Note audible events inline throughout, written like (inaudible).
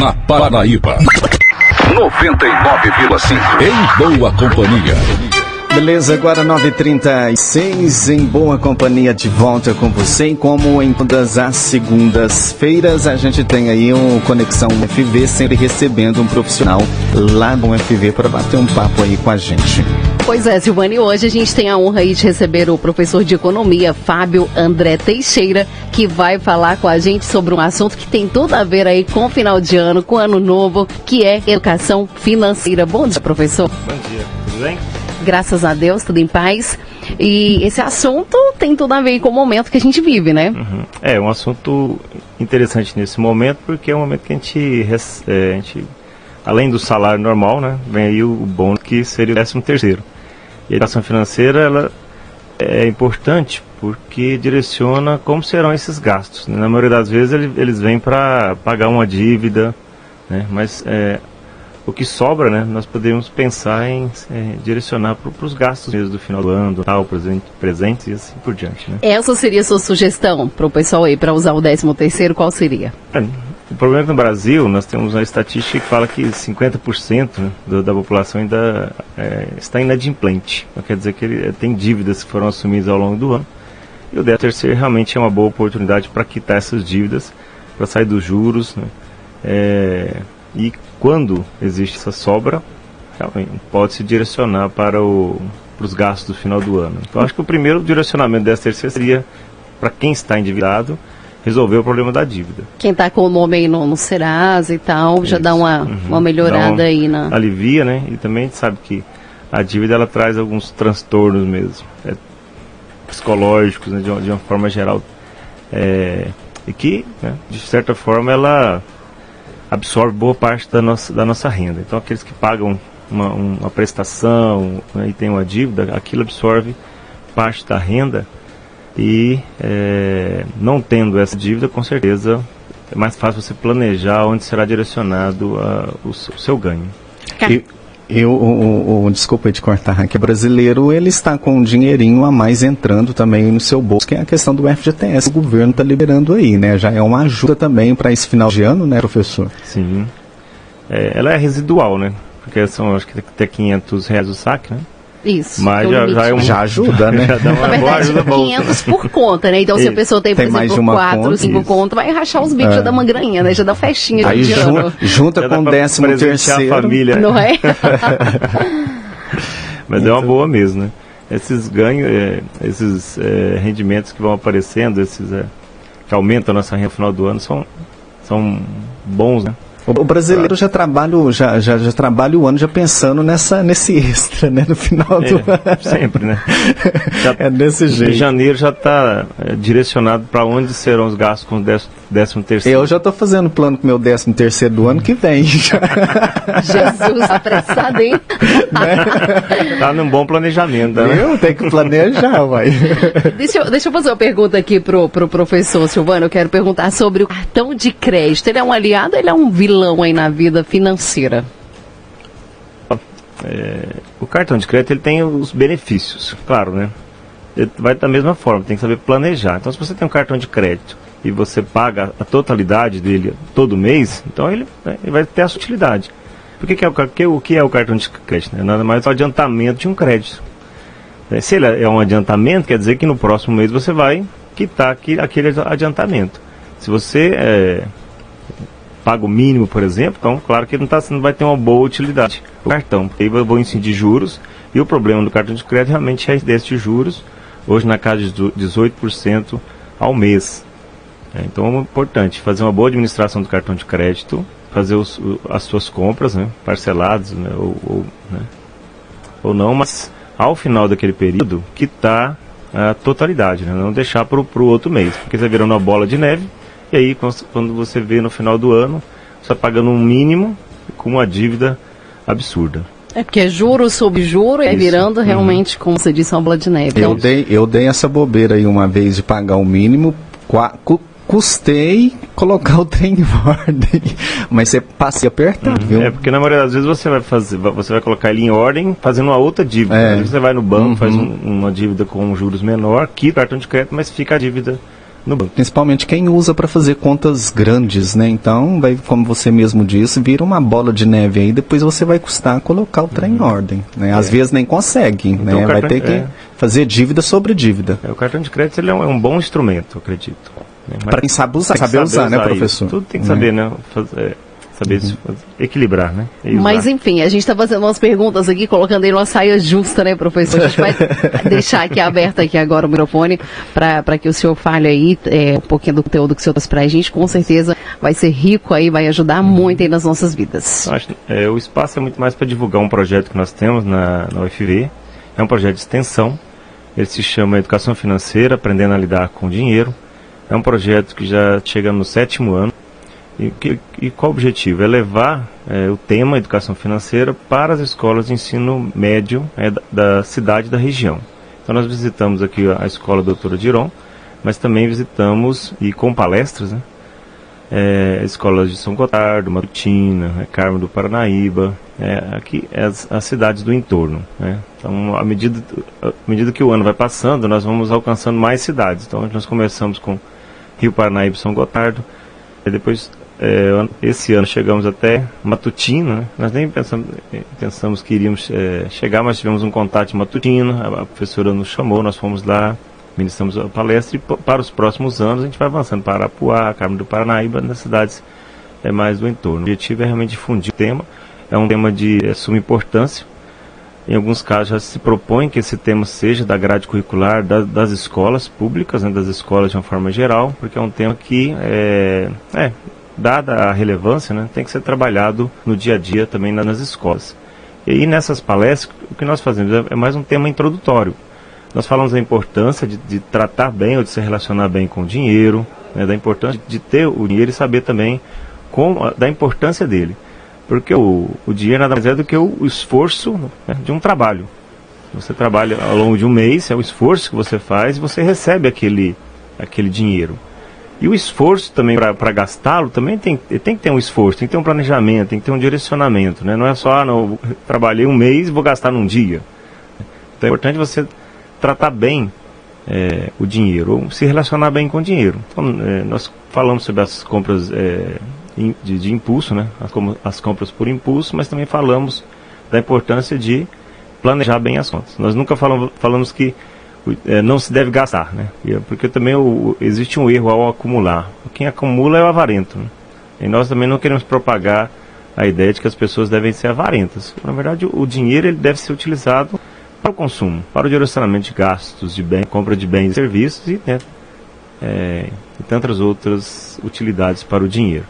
Na Paraíba. 99,5. Em boa companhia. Beleza, agora 9h36, em boa companhia de volta com você. E como em todas as segundas-feiras, a gente tem aí um Conexão FV, sempre recebendo um profissional lá no FV para bater um papo aí com a gente. Pois é, Silvane, hoje a gente tem a honra aí de receber o professor de economia, Fábio André Teixeira, que vai falar com a gente sobre um assunto que tem tudo a ver aí com o final de ano, com o ano novo, que é educação financeira. Bom dia, professor. Bom dia, tudo bem? Graças a Deus, tudo em paz. E esse assunto tem tudo a ver com o momento que a gente vive, né? Uhum. É um assunto interessante nesse momento, porque é um momento que a gente, é, a gente além do salário normal, né, vem aí o bônus que seria o décimo terceiro. E a educação financeira ela é importante porque direciona como serão esses gastos. Né? Na maioria das vezes ele, eles vêm para pagar uma dívida, né? mas é, o que sobra, né, nós podemos pensar em é, direcionar para os gastos mesmo do final do ano, tal, presente, presente e assim por diante. Né? Essa seria a sua sugestão para o pessoal aí para usar o décimo terceiro? Qual seria? É, o problema é que no Brasil nós temos uma estatística que fala que 50% né, do, da população ainda é, está inadimplente. Então, quer dizer que ele, tem dívidas que foram assumidas ao longo do ano. E o décimo terceiro realmente é uma boa oportunidade para quitar essas dívidas, para sair dos juros. Né, é, e quando existe essa sobra, realmente pode se direcionar para, o, para os gastos do final do ano. Então acho que o primeiro direcionamento dessa terceira seria para quem está endividado resolver o problema da dívida. Quem está com o nome aí no, no Serasa e tal, Isso. já dá uma, uhum. uma melhorada uma, aí na. Alivia, né? E também a gente sabe que a dívida ela traz alguns transtornos mesmo, é, psicológicos, né, de, uma, de, uma, forma geral. É, e que, né, de certa forma, ela absorve boa parte da nossa, da nossa renda. Então, aqueles que pagam uma, uma prestação né, e tem uma dívida, aquilo absorve parte da renda e é, não tendo essa dívida, com certeza é mais fácil você planejar onde será direcionado a, o, o, seu ganho. E, eu, o, o, desculpa te cortar aqui, brasileiro, ele está com um dinheirinho a mais entrando também no seu bolso, que é a questão do FGTS, o governo está liberando aí, né? Já é uma ajuda também para esse final de ano, né, professor? Sim. É, ela é residual, né? Porque são, acho que até 500 reais o saque, né? Isso. Mas já, já, é um, já ajuda, né? já dá uma Na verdade, boa ajuda 500 por conta, né? Então, se a pessoa tem, por tem exemplo, 4, 5 contas, vai rachar os bicos, é. já dá uma graninha, né? Já dá festinha Aí de jun, junta já com o décimo terceiro. a família. Não é? (laughs) Mas então. é uma boa mesmo, né? Esses ganhos, é, esses é, rendimentos que vão aparecendo, esses é, que aumentam a nossa renda no final do ano, são, são bons, né? O brasileiro já trabalha, já, já, já trabalha o ano já pensando nessa, nesse extra, né? No final é, do ano. Sempre, né? (laughs) Já, é desse jeito. Em janeiro já está é, direcionado para onde serão os gastos com o décimo, terceiro. Eu já estou fazendo plano com o meu décimo terceiro do ano que vem. (laughs) Jesus, apressado, hein? Né? Tá num bom planejamento, né? Eu tenho que planejar, vai. Deixa eu, deixa eu fazer uma pergunta aqui pro, pro professor Silvano. Eu quero perguntar sobre o cartão de crédito. Ele é um aliado ou ele é um vilão? vilão aí na vida financeira? É, o cartão de crédito ele tem os benefícios, claro, né? Ele vai da mesma forma, tem que saber planejar. Então, se você tem um cartão de crédito e você paga a totalidade dele todo mês, então ele, né, ele vai ter a utilidade. Por que, é, o, que, o que é o cartão de crédito? Né? Nada mais é o adiantamento de um crédito. É, se ele é um adiantamento, quer dizer que no próximo mês você vai quitar aquele, adiantamento. Se você é, paga o mínimo, por exemplo, então claro que não, tá, não vai ter uma boa utilidade. O cartão, aí eu vou incidir juros, e o problema do cartão de crédito realmente é desses juros, hoje na casa de 18% ao mês. É, então é importante fazer uma boa administração do cartão de crédito, fazer os, as suas compras né, parceladas né, ou, ou, né, ou não, mas ao final daquele período quitar a totalidade, né, não deixar para o outro mês, porque você virando uma bola de neve e aí, quando você vê no final do ano, você está pagando um mínimo com uma dívida absurda. É porque é juro sobre juro e virando uhum. realmente, uhum. como você disse, uma bola de neve. Eu dei, eu dei essa bobeira aí uma vez de pagar o mínimo, custei colocar o trem em ordem. (laughs) Mas você passa a apertar, uhum. viu? É, porque na maioria das vezes você vai fazer, você vai colocar ele em ordem fazendo uma outra dívida. É. Você vai no banco, uhum. faz um, uma dívida com juros menor, quita o cartão de crédito, mas fica a dívida no banco. Principalmente quem usa para fazer contas grandes, né? Então, vai, como você mesmo disse, vira uma bola de neve aí, depois você vai custar colocar o trem em ordem. Né? Às É. vezes nem consegue, Então, né? Vai ter que é. fazer dívida sobre dívida. É, o cartão de crédito ele é, um, é um bom instrumento, acredito. Né? Para quem sabe usar, que saber usar, né, isso. professor? Tudo tem que Né? saber, né? Fazer- saber fazer- equilibrar, né? E usar. Mas enfim, a gente está fazendo umas perguntas aqui, colocando aí uma saia justa, né, professor? A gente vai (laughs) deixar aqui aberto aqui agora o microfone para que o senhor fale aí é, um pouquinho do conteúdo que o senhor trouxe para a gente. Com certeza vai ser rico aí, vai ajudar muito aí nas nossas vidas. Eu acho, é, o espaço é muito mais para divulgar um projeto que nós temos na, na UFV. É um projeto de extensão. Ele se chama Educação Financeira, Aprendendo a Lidar com Dinheiro. É um projeto que já chega no sétimo ano. E, que- e qual o objetivo? É levar é, o tema Educação Financeira para as escolas de ensino médio é, da, da cidade e da região. Então nós visitamos aqui a escola Doutora Diron, mas também visitamos, e com palestras, né, é, escolas de São Gotardo, Matutina, né, Carmo do Paranaíba, é, aqui é as, as cidades do entorno. Né? Então, à medida, à medida que o ano vai passando, nós vamos alcançando mais cidades. Então, nós começamos com Rio Paranaíba e São Gotardo, e depois, é, esse ano, chegamos até Matutina. Né? Nós nem pensamos, eh, pensamos que iríamos eh, chegar, mas tivemos um contato em Matutina, a, professora nos chamou, nós fomos lá, ministramos a palestra e para os próximos anos a gente vai avançando para Arapuá, Carmo do Paranaíba, nas cidades é, mais do entorno. O objetivo é realmente difundir o tema, é um tema de é, suma importância. Em alguns casos já se propõe que esse tema seja da grade curricular da- das escolas públicas, né, das escolas de uma forma geral, porque é um tema que, é, é, dada a relevância, né, tem que ser trabalhado no dia a dia também na- nas escolas. E nessas palestras, o que nós fazemos é, é mais um tema introdutório. Nós falamos da importância de, de tratar bem ou de se relacionar bem com o dinheiro, né, da importância de ter o dinheiro e saber também com, a- da importância dele. Porque o, o dinheiro nada mais é do que o, o esforço né, de um trabalho. Você trabalha ao longo de um mês, é o esforço que você faz e você recebe aquele, aquele dinheiro. E o esforço também para gastá-lo também tem, tem que ter um esforço, tem que ter um planejamento, tem que ter um direcionamento. Né? Não é só, ah, não, trabalhei um mês vou gastar num dia. Então é importante você tratar bem é, o dinheiro, ou se relacionar bem com o dinheiro. Então, é, nós falamos sobre as compras é, de, de impulso, né? as, como- as compras por impulso, mas também falamos da importância de planejar bem as contas. Nós nunca falamos, falamos que é, não se deve gastar, né? É Porque também o- existe um erro ao acumular. Quem acumula é o avarento. Né? E nós também não queremos propagar a ideia de que as pessoas devem ser avarentas. Na verdade, o, o dinheiro ele deve ser utilizado para o consumo, para o direcionamento de gastos, de bem, compra de bens e serviços e, né, é, e tantas outras utilidades para o dinheiro.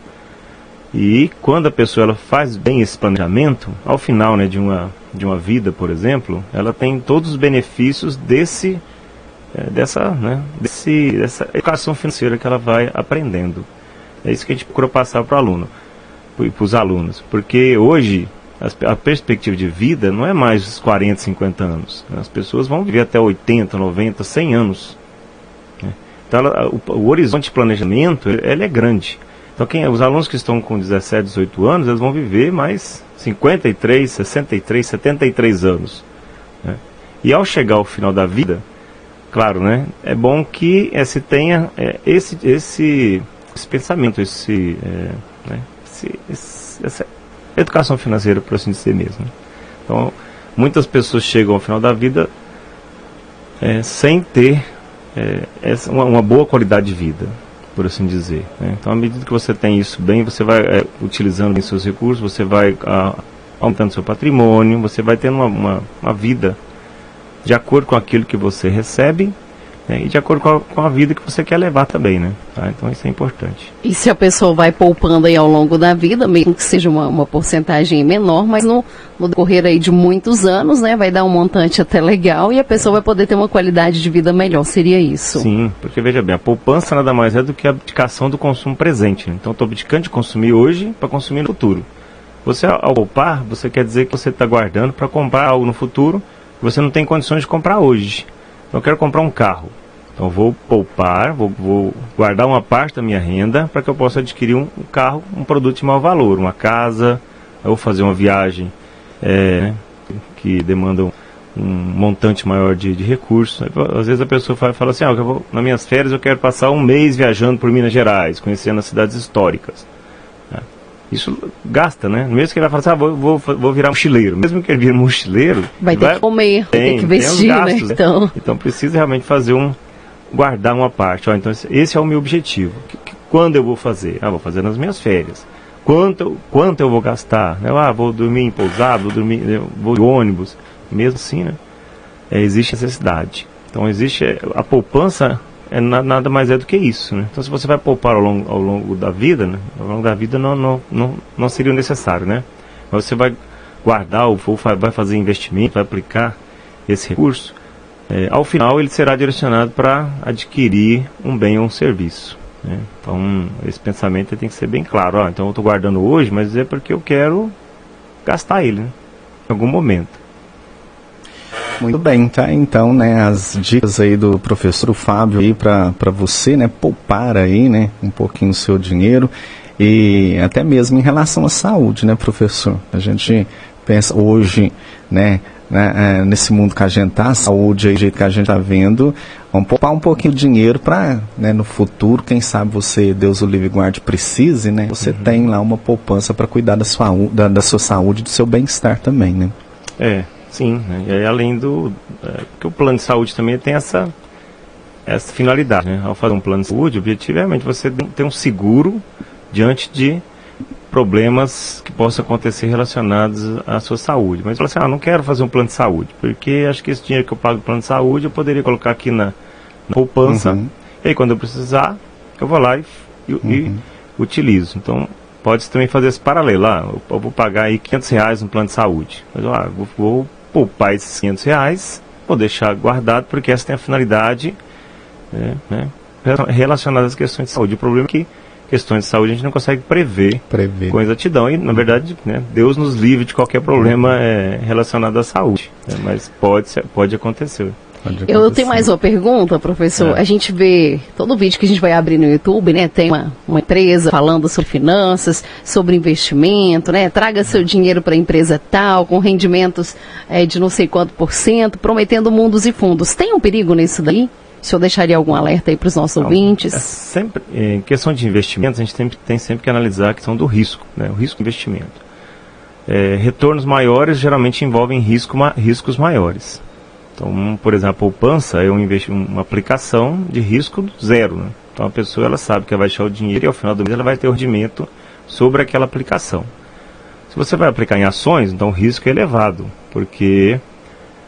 E quando a pessoa ela faz bem esse planejamento, ao final né, de, uma, de uma vida, por exemplo, ela tem todos os benefícios desse, é, dessa, né, desse, dessa educação financeira que ela vai aprendendo. É isso que a gente procura passar para o aluno, para os alunos. Porque hoje as- a perspectiva de vida não é mais os 40, 50 anos. né? As pessoas vão viver até 80, 90, 100 anos. né? Então ela- o, o horizonte de planejamento ele é grande. Então quem, os alunos que estão com 17, 18 anos, eles vão viver mais 53, 63, 73 anos. né? E ao chegar ao final da vida, claro, né, é bom que eh, se tenha eh, esse, esse, esse pensamento, esse, eh, né, esse- esse- essa educação financeira, por assim dizer mesmo. Então, muitas pessoas chegam ao final da vida sem ter essa, uma, uma boa qualidade de vida, por assim dizer. né? Então, à medida que você tem isso bem, você vai eh, utilizando bem seus recursos, você vai ah, aumentando seu patrimônio, você vai tendo uma, uma, uma vida de acordo com aquilo que você recebe né, e de acordo com a, com a vida que você quer levar também, né? Tá? Então isso é importante. E se a pessoa vai poupando aí ao longo da vida, mesmo que seja uma, uma porcentagem menor, mas no, no decorrer aí de muitos anos, né, vai dar um montante até legal e a pessoa vai poder ter uma qualidade de vida melhor. Seria isso? Sim, porque veja bem, a poupança nada mais é do que a abdicação do consumo presente. né? Então estou abdicando de consumir hoje para consumir no futuro. Você ao poupar, você quer dizer que você está guardando para comprar algo no futuro que você não tem condições de comprar hoje. Então eu quero comprar um carro. Então vou poupar, vou, vou guardar uma parte da minha renda para que eu possa adquirir um, um carro, um produto de maior valor, uma casa, ou fazer uma viagem é, que demanda um, um montante maior de, de recursos. Às vezes a pessoa fala, fala assim, ah, eu vou, nas minhas férias eu quero passar um mês viajando por Minas Gerais, conhecendo as cidades históricas. Isso gasta, né? Mesmo que ele vai falar assim, ah, vou, vou, vou virar mochileiro. Mesmo que ele vire mochileiro... (laughs) Vai ter vai, que comer, tem, vai ter que vestir, né? gastos, né? Então... Né? então precisa realmente fazer um... guardar uma parte. Ó, então esse é o meu objetivo. Quando eu vou fazer? Ah, vou fazer nas minhas férias. Quanto, quanto eu vou gastar? Ah, vou dormir em pousada, vou dormir vou de ônibus mesmo assim, né, é, existe necessidade. Então existe a poupança é nada mais é do que isso, né? Então se você vai poupar ao longo, ao longo da vida, né, ao longo da vida não, não, não, não seria necessário, né? Mas você vai guardar ou vai fazer investimento, vai aplicar esse recurso, é, ao final ele será direcionado para adquirir um bem ou um serviço. Né? Então esse pensamento tem que ser bem claro. Ó, então eu estou guardando hoje, mas é porque eu quero gastar ele né? em algum momento. Muito bem, tá? Então, né, as dicas aí do professor Fábio aí para você, né, poupar aí, né, um pouquinho o seu dinheiro e até mesmo em relação à saúde, né, professor? A gente pensa hoje, né, né é, nesse mundo que a gente tá, a saúde aí, do jeito que a gente tá vendo, vamos poupar um pouquinho de dinheiro para, né, no futuro, quem sabe você, Deus o livre guarde, precise, né, você uhum. tem lá uma poupança para cuidar da sua, da, da sua saúde, do seu bem-estar também, né? É, Sim, né? e aí além do. É, porque o plano de saúde também tem essa, essa finalidade. Né? Ao fazer um plano de saúde, objetivamente você tem um seguro diante de problemas que possam acontecer relacionados à sua saúde. Mas você fala assim, ah, não quero fazer um plano de saúde, porque acho que esse dinheiro que eu pago no plano de saúde eu poderia colocar aqui na, na poupança. Uhum. E aí quando eu precisar, eu vou lá e, e, uhum. e utilizo. Então pode também fazer esse paralelo. Ah, eu vou pagar aí 500 reais no plano de saúde. Mas ah, vou, vou poupar esses 500 reais, vou deixar guardado, porque essa tem a finalidade né, né, relacionada às questões de saúde. O problema é que questões de saúde a gente não consegue prever, prever. com exatidão. E, na verdade, né, Deus nos livre de qualquer problema é, relacionado à saúde. Né, mas pode, pode acontecer. Eu tenho mais uma pergunta, professor. É. A gente vê todo vídeo que a gente vai abrir no YouTube, né? Tem uma, uma empresa falando sobre finanças, sobre investimento, né? Traga seu dinheiro para a empresa tal, com rendimentos é, de não sei quanto por cento, prometendo mundos e fundos. Tem um perigo nisso daí? O senhor deixaria algum alerta aí para os nossos não, ouvintes? É sempre, em questão de investimentos, a gente tem, tem sempre que analisar a questão do risco, né? O risco do investimento. É, retornos maiores geralmente envolvem risco, ma, riscos maiores. Então, por exemplo, a poupança é um uma aplicação de risco zero. Né? Então a pessoa ela sabe que ela vai deixar o dinheiro e ao final do mês ela vai ter o rendimento sobre aquela aplicação. Se você vai aplicar em ações, então o risco é elevado, porque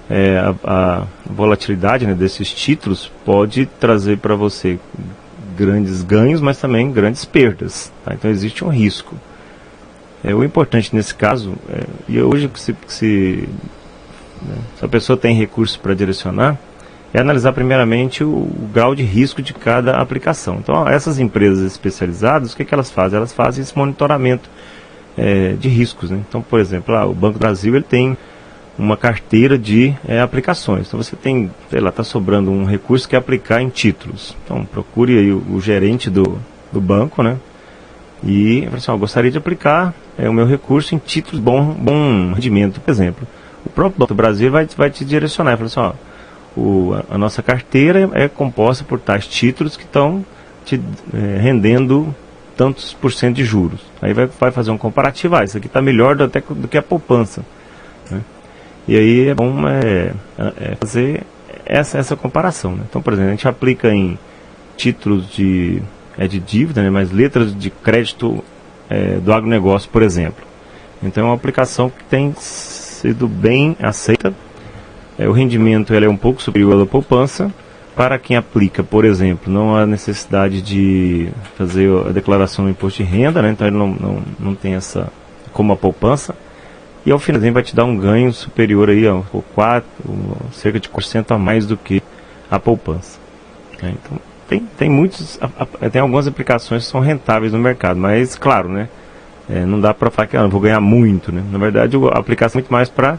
é, a, a, volatilidade né, desses títulos pode trazer para você grandes ganhos, mas também grandes perdas. Tá? Então existe um risco. É, o importante nesse caso, é, e hoje se, se né? Se a pessoa tem recursos para direcionar, é analisar primeiramente o, o, grau de risco de cada aplicação. Então, essas empresas especializadas, o que, que elas fazem? Elas fazem esse monitoramento é, de riscos. Né? Então, por exemplo, lá, o Banco Brasil ele tem uma carteira de é, aplicações. Então, você tem, sei lá, está sobrando um recurso que é aplicar em títulos. Então, procure aí o, o gerente do, do banco, né? E, assim, gostaria de aplicar é, o meu recurso em títulos bom, bom rendimento, por exemplo o próprio Banco do Brasil vai, vai te direcionar. Fala assim, ó, o, a, nossa carteira é composta por tais títulos que estão te é, rendendo tantos por cento de juros. Aí vai, vai fazer um comparativo, ah, isso aqui está melhor do, até do que a poupança. Né? E aí é bom é, é fazer essa, essa comparação. Né? Então, por exemplo, a gente aplica em títulos de, é de dívida, né, mas letras de crédito é, do agronegócio, por exemplo. Então é uma aplicação que tem sido bem aceita. É, o rendimento ele é um pouco superior à poupança. Para quem aplica, por exemplo, não há necessidade de fazer a declaração do imposto de renda, né? então ele não, não, não tem essa como a poupança. E ao final vai te dar um ganho superior aí, ó, 4, cerca de 4% a mais do que a poupança. É, então, tem, tem muitos, tem algumas aplicações que são rentáveis no mercado, mas claro, né? É, não dá para falar que ah, vou ganhar muito, né? Na verdade, a aplicação é muito mais para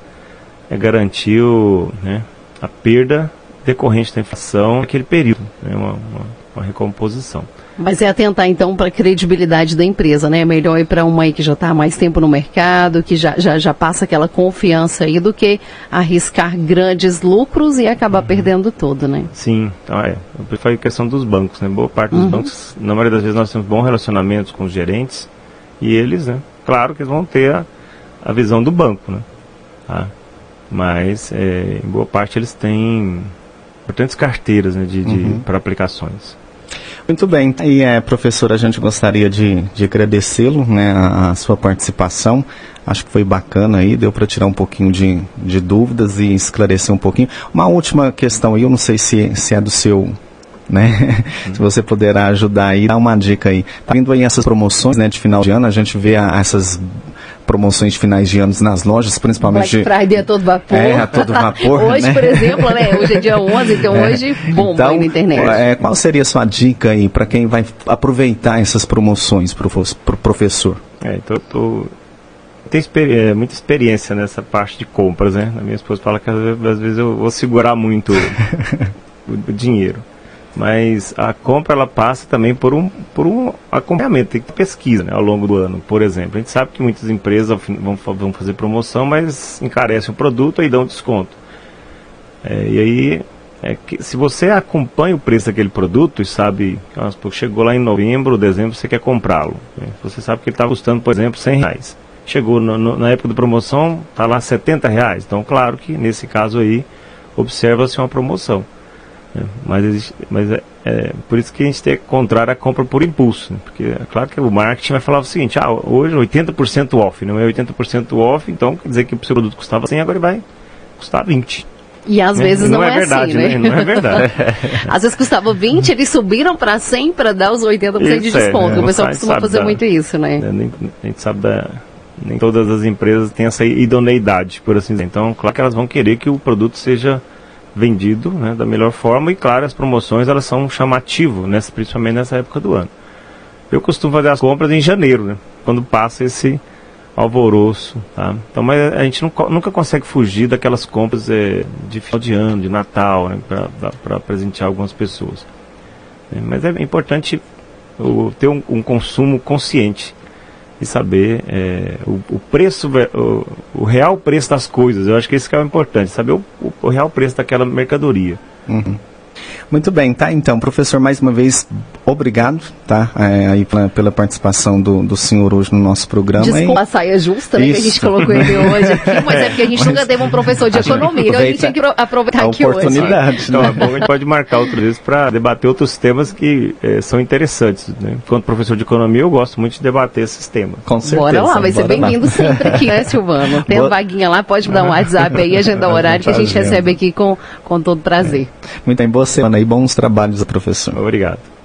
é, garantir o, né, a perda decorrente da inflação naquele período. Né? Uma, uma, uma recomposição. Mas é atentar então para a credibilidade da empresa, né? É melhor ir para uma aí que já está há mais tempo no mercado, que já, já, já passa aquela confiança aí, do que arriscar grandes lucros e acabar uhum. perdendo tudo, né? Sim, então é. A questão dos bancos, né? Boa parte dos uhum. bancos, na maioria das vezes nós temos bons relacionamentos com os gerentes e eles, né? Claro que eles vão ter a, a visão do banco, né? Tá? Mas é, em boa parte eles têm importantes carteiras né, de, de uhum. para aplicações. Muito bem. E, é, professor, a gente gostaria de, de agradecê-lo, né, a, a, sua participação. Acho que foi bacana aí, deu para tirar um pouquinho de, de dúvidas e esclarecer um pouquinho. Uma última questão aí, eu não sei se, se é do seu né? Uhum. (laughs) Se você puderá ajudar aí, dá uma dica aí. Tá vindo aí essas promoções, né, de final de ano, a gente vê a, essas promoções de finais de anos nas lojas, principalmente. Black Friday a todo vapor. É, a todo vapor. (laughs) hoje, né? por exemplo, né? Hoje é dia (laughs) 11, então é. hoje bomba então, aí na internet. É, qual seria a sua dica aí para quem vai aproveitar essas promoções para o pro professor? É, então eu tô, tenho experi é, muita experiência nessa parte de compras, né? A minha esposa fala que às vezes eu vou segurar muito o, o dinheiro mas a compra ela passa também por um, por um acompanhamento, tem que ter pesquisa né, ao longo do ano, por exemplo. A gente sabe que muitas empresas vão, vão fazer promoção, mas encarecem o produto e dão desconto. É, e aí, é que, se você acompanha o preço daquele produto e sabe, chegou lá em novembro, dezembro, você quer comprá-lo. Né? Você sabe que ele está custando, por exemplo, 100 reais. Chegou no, no, na época da promoção, está lá 70 reais. Então, claro que nesse caso aí, observa-se uma promoção. É, mas existe, mas é, é, por isso que a gente tem que encontrar a compra por impulso. Né? Porque é claro que o marketing vai falar o seguinte: ah, hoje 80% off, não é 80% off, então quer dizer que o seu produto custava 100, agora vai custar 20. E às né? vezes não, não é, é verdade, assim, né? Não é verdade. (laughs) às vezes custava 20, eles subiram para 100 para dar os 80% isso de desconto. É, o pessoal costuma fazer da, muito isso, né? É, nem, a gente sabe da. Nem todas as empresas têm essa idoneidade, por assim dizer. Então, claro que elas vão querer que o produto seja vendido né, da melhor forma. E claro as promoções elas são chamativo nessa, principalmente nessa época do ano. Eu costumo fazer as compras em janeiro né, quando passa esse alvoroço tá? então mas a gente nunca, nunca consegue fugir daquelas compras é, de final de ano de Natal né, para presentear algumas pessoas. Mas é importante o, ter um, um consumo consciente e saber é, o, o, preço, o, o, real preço das coisas. Eu acho que isso que é o importante, saber o, o real preço daquela mercadoria. Uhum. Muito bem, tá? Então, professor, mais uma vez, obrigado, tá? É, aí pela, pela, participação do, do senhor hoje no nosso programa. Desculpa a saia justa, né? Que a gente colocou ele hoje aqui, mas é porque a gente (laughs) mas, nunca teve um professor de economia, então a gente tinha que aproveitar aqui oportunidade, hoje. Então, é bom, a gente pode marcar outras vezes para debater outros temas que é, são interessantes. Né? Enquanto professor de economia, eu gosto muito de debater esses temas. Com certeza. Bora lá, vai ser bem-vindo sempre aqui, né, Silvano? Tem Boa... vaguinha lá, pode dar um WhatsApp aí, agendar o (laughs) horário que a gente recebe aqui com, com todo prazer. É. Muito bem, boa semana e bons trabalhos, professor. Obrigado.